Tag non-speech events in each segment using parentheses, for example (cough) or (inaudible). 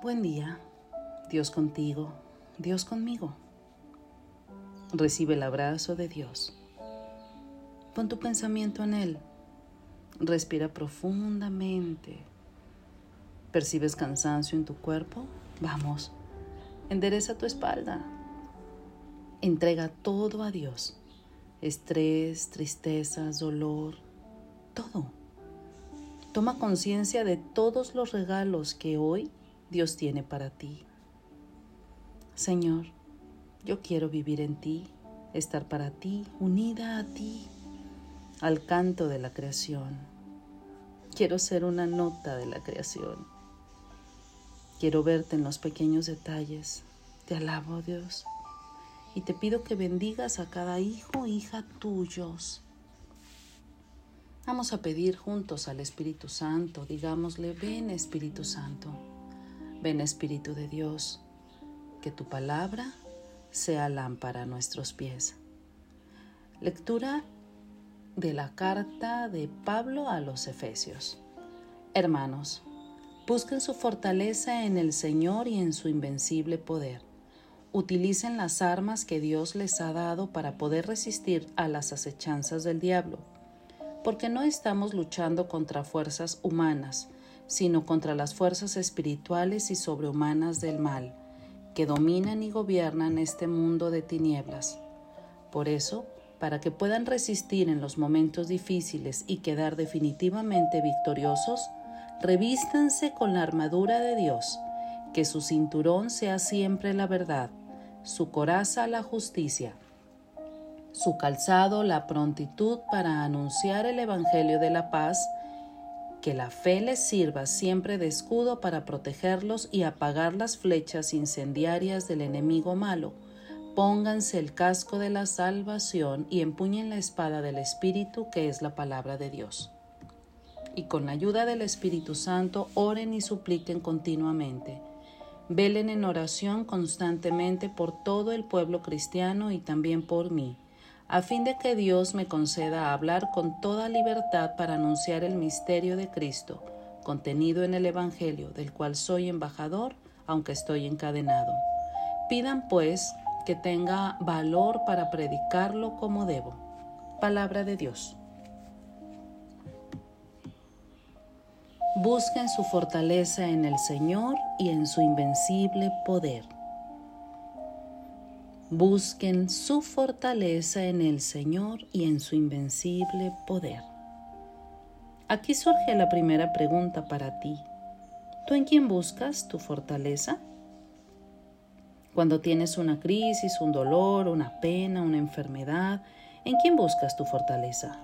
Buen día, Dios contigo, Dios conmigo. Recibe el abrazo de Dios. Pon tu pensamiento en Él. Respira profundamente. ¿Percibes cansancio en tu cuerpo? Vamos, endereza tu espalda. Entrega todo a Dios. Estrés, tristezas, dolor, todo. Toma conciencia de todos los regalos que hoy Dios tiene para ti. Señor, yo quiero vivir en ti, estar para ti, unida a ti, al canto de la creación. Quiero ser una nota de la creación. Quiero verte en los pequeños detalles. Te alabo, Dios, y te pido que bendigas a cada hijo e hija tuyos. Vamos a pedir juntos al Espíritu Santo, digámosle, ven Espíritu Santo. Ven Espíritu de Dios, que tu palabra sea lámpara a nuestros pies. Lectura de la carta de Pablo a los Efesios. Hermanos, busquen su fortaleza en el Señor y en su invencible poder. Utilicen las armas que Dios les ha dado para poder resistir a las acechanzas del diablo, porque no estamos luchando contra fuerzas humanas, sino contra las fuerzas espirituales y sobrehumanas del mal, que dominan y gobiernan este mundo de tinieblas. Por eso, para que puedan resistir en los momentos difíciles y quedar definitivamente victoriosos, revístanse con la armadura de Dios, que su cinturón sea siempre la verdad, su coraza la justicia, su calzado la prontitud para anunciar el Evangelio de la paz, que la fe les sirva siempre de escudo para protegerlos y apagar las flechas incendiarias del enemigo malo. Pónganse el casco de la salvación y empuñen la espada del Espíritu, que es la palabra de Dios. Y con la ayuda del Espíritu Santo oren y supliquen continuamente. Velen en oración constantemente por todo el pueblo cristiano y también por mí a fin de que Dios me conceda hablar con toda libertad para anunciar el misterio de Cristo, contenido en el Evangelio, del cual soy embajador, aunque estoy encadenado. Pidan, pues, que tenga valor para predicarlo como debo. Palabra de Dios. Busquen su fortaleza en el Señor y en su invencible poder. Busquen su fortaleza en el Señor y en su invencible poder. Aquí surge la primera pregunta para ti. ¿Tú en quién buscas tu fortaleza? Cuando tienes una crisis, un dolor, una pena, una enfermedad, ¿en quién buscas tu fortaleza?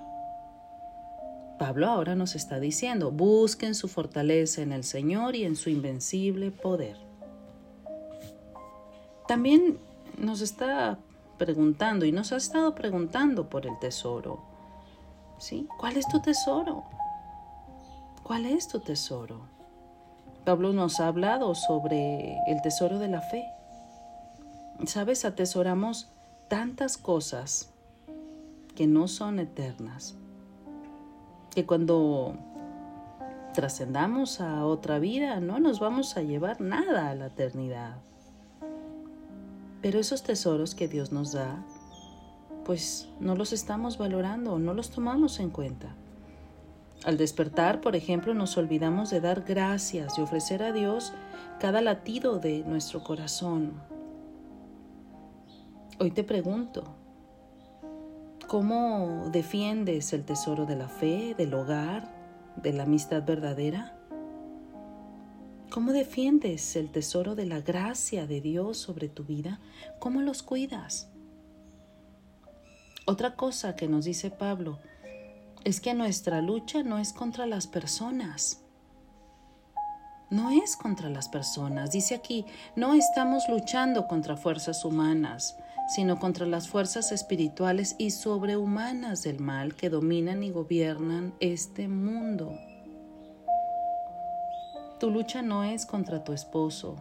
Pablo ahora nos está diciendo, busquen su fortaleza en el Señor y en su invencible poder. También nos está preguntando y nos ha estado preguntando por el tesoro. ¿Sí? ¿Cuál es tu tesoro? ¿Cuál es tu tesoro? Pablo nos ha hablado sobre el tesoro de la fe. Sabes, atesoramos tantas cosas que no son eternas, que cuando trascendamos a otra vida no nos vamos a llevar nada a la eternidad. Pero esos tesoros que Dios nos da, pues no los estamos valorando, no los tomamos en cuenta. Al despertar, por ejemplo, nos olvidamos de dar gracias y ofrecer a Dios cada latido de nuestro corazón. Hoy te pregunto, ¿cómo defiendes el tesoro de la fe, del hogar, de la amistad verdadera? ¿Cómo defiendes el tesoro de la gracia de Dios sobre tu vida? ¿Cómo los cuidas? Otra cosa que nos dice Pablo es que nuestra lucha no es contra las personas. No es contra las personas. Dice aquí, no estamos luchando contra fuerzas humanas, sino contra las fuerzas espirituales y sobrehumanas del mal que dominan y gobiernan este mundo. Tu lucha no es contra tu esposo,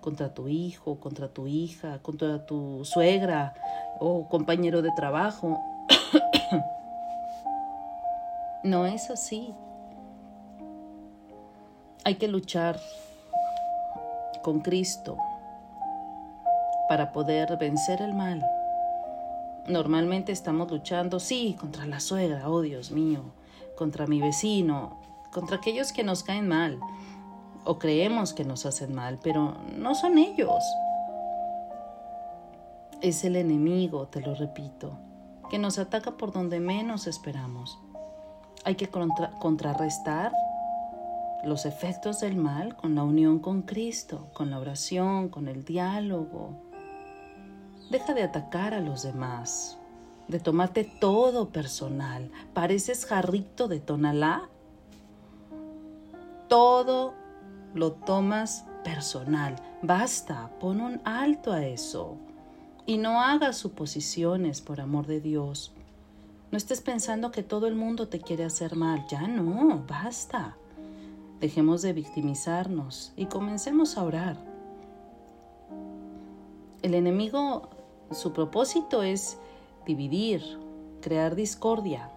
contra tu hijo, contra tu hija, contra tu suegra o compañero de trabajo. (coughs) no es así. Hay que luchar con Cristo para poder vencer el mal. Normalmente estamos luchando, sí, contra la suegra, oh Dios mío, contra mi vecino, contra aquellos que nos caen mal o creemos que nos hacen mal, pero no son ellos. Es el enemigo, te lo repito, que nos ataca por donde menos esperamos. Hay que contrarrestar los efectos del mal con la unión con Cristo, con la oración, con el diálogo. Deja de atacar a los demás, de tomarte todo personal. ¿Pareces jarrito de tonalá? Todo lo tomas personal. Basta, pon un alto a eso. Y no hagas suposiciones, por amor de Dios. No estés pensando que todo el mundo te quiere hacer mal. Ya no, basta. Dejemos de victimizarnos y comencemos a orar. El enemigo, su propósito es dividir, crear discordia.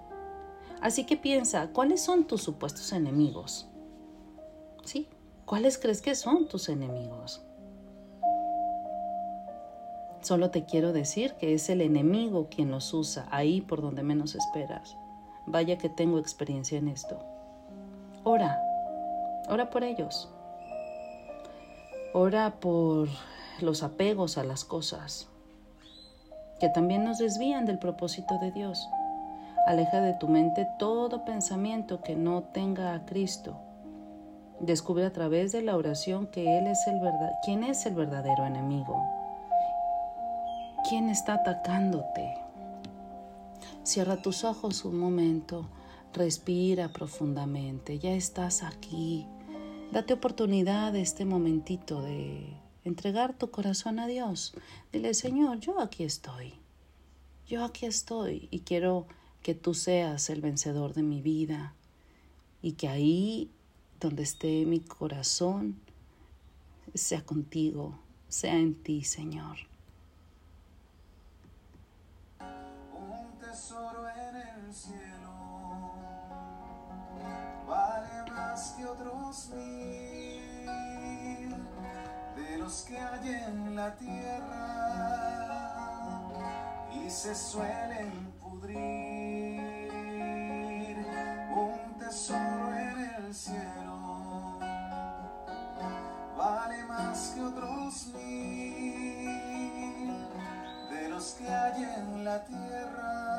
Así que piensa, ¿cuáles son tus supuestos enemigos? ¿Sí? ¿Cuáles crees que son tus enemigos? Solo te quiero decir que es el enemigo quien los usa ahí por donde menos esperas. Vaya que tengo experiencia en esto. Ora, ora por ellos. Ora por los apegos a las cosas, que también nos desvían del propósito de Dios. Aleja de tu mente todo pensamiento que no tenga a Cristo Descubre a través de la oración que Él es el verdad, quién es el verdadero enemigo, quién está atacándote. Cierra tus ojos un momento, respira profundamente, ya estás aquí. Date oportunidad este momentito de entregar tu corazón a Dios. Dile, Señor, yo aquí estoy. Yo aquí estoy y quiero que tú seas el vencedor de mi vida y que ahí donde esté mi corazón, sea contigo, sea en ti, Señor. Un tesoro en el cielo vale más que otros mil de los que hay en la tierra y se suelen pudrir. Un tesoro en el cielo de los que hay en la tierra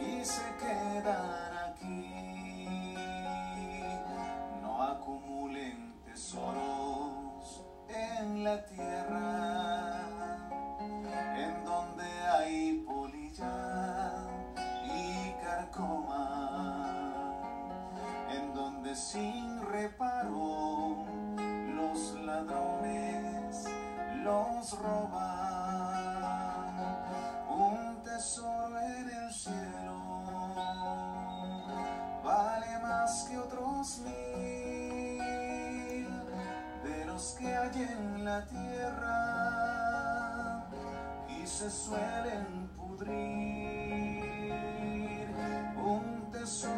y se quedan roban un tesoro en el cielo. Vale más que otros mil de los que hay en la tierra y se suelen pudrir. Un tesoro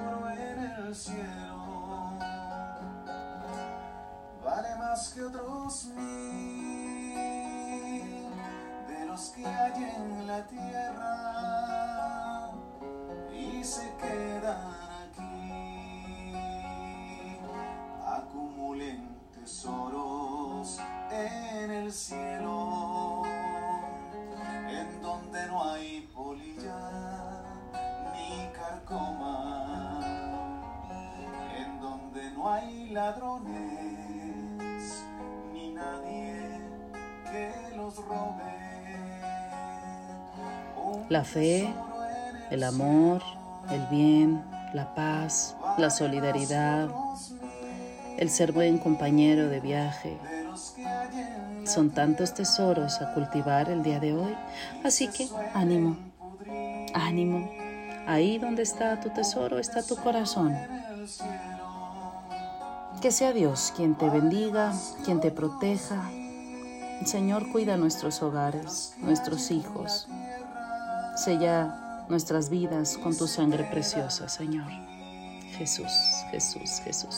hay ladrones La fe, el amor, el bien, la paz, la solidaridad, el ser buen compañero de viaje. Son tantos tesoros a cultivar el día de hoy, así que ánimo, ánimo. Ahí donde está tu tesoro está tu corazón. Que sea Dios quien te bendiga, quien te proteja, Señor, cuida nuestros hogares, nuestros hijos. Sella nuestras vidas con tu sangre preciosa, Señor. Jesús, Jesús, Jesús.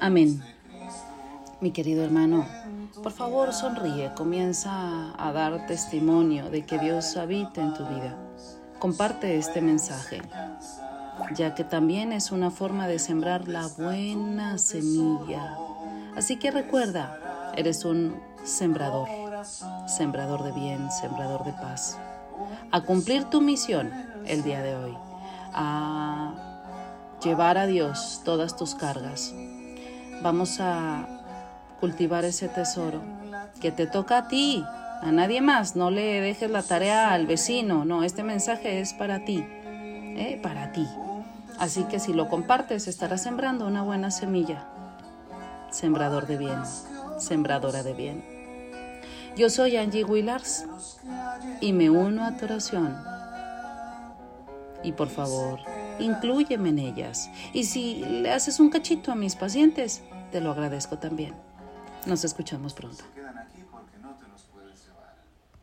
Amén. Mi querido hermano, por favor sonríe, comienza a dar testimonio de que Dios habita en tu vida. Comparte este mensaje, ya que también es una forma de sembrar la buena semilla. Así que recuerda, eres un sembrador, sembrador de bien, sembrador de paz. A cumplir tu misión el día de hoy, a llevar a Dios todas tus cargas. Vamos a cultivar ese tesoro que te toca a ti, a nadie más. No le dejes la tarea al vecino. No, este mensaje es para ti, ¿eh? para ti. Así que si lo compartes, estarás sembrando una buena semilla. Sembrador de bien, sembradora de bien. Yo soy Angie Willars y me uno a tu oración. Y por favor, inclúyeme en ellas. Y si le haces un cachito a mis pacientes, te lo agradezco también. Nos escuchamos pronto.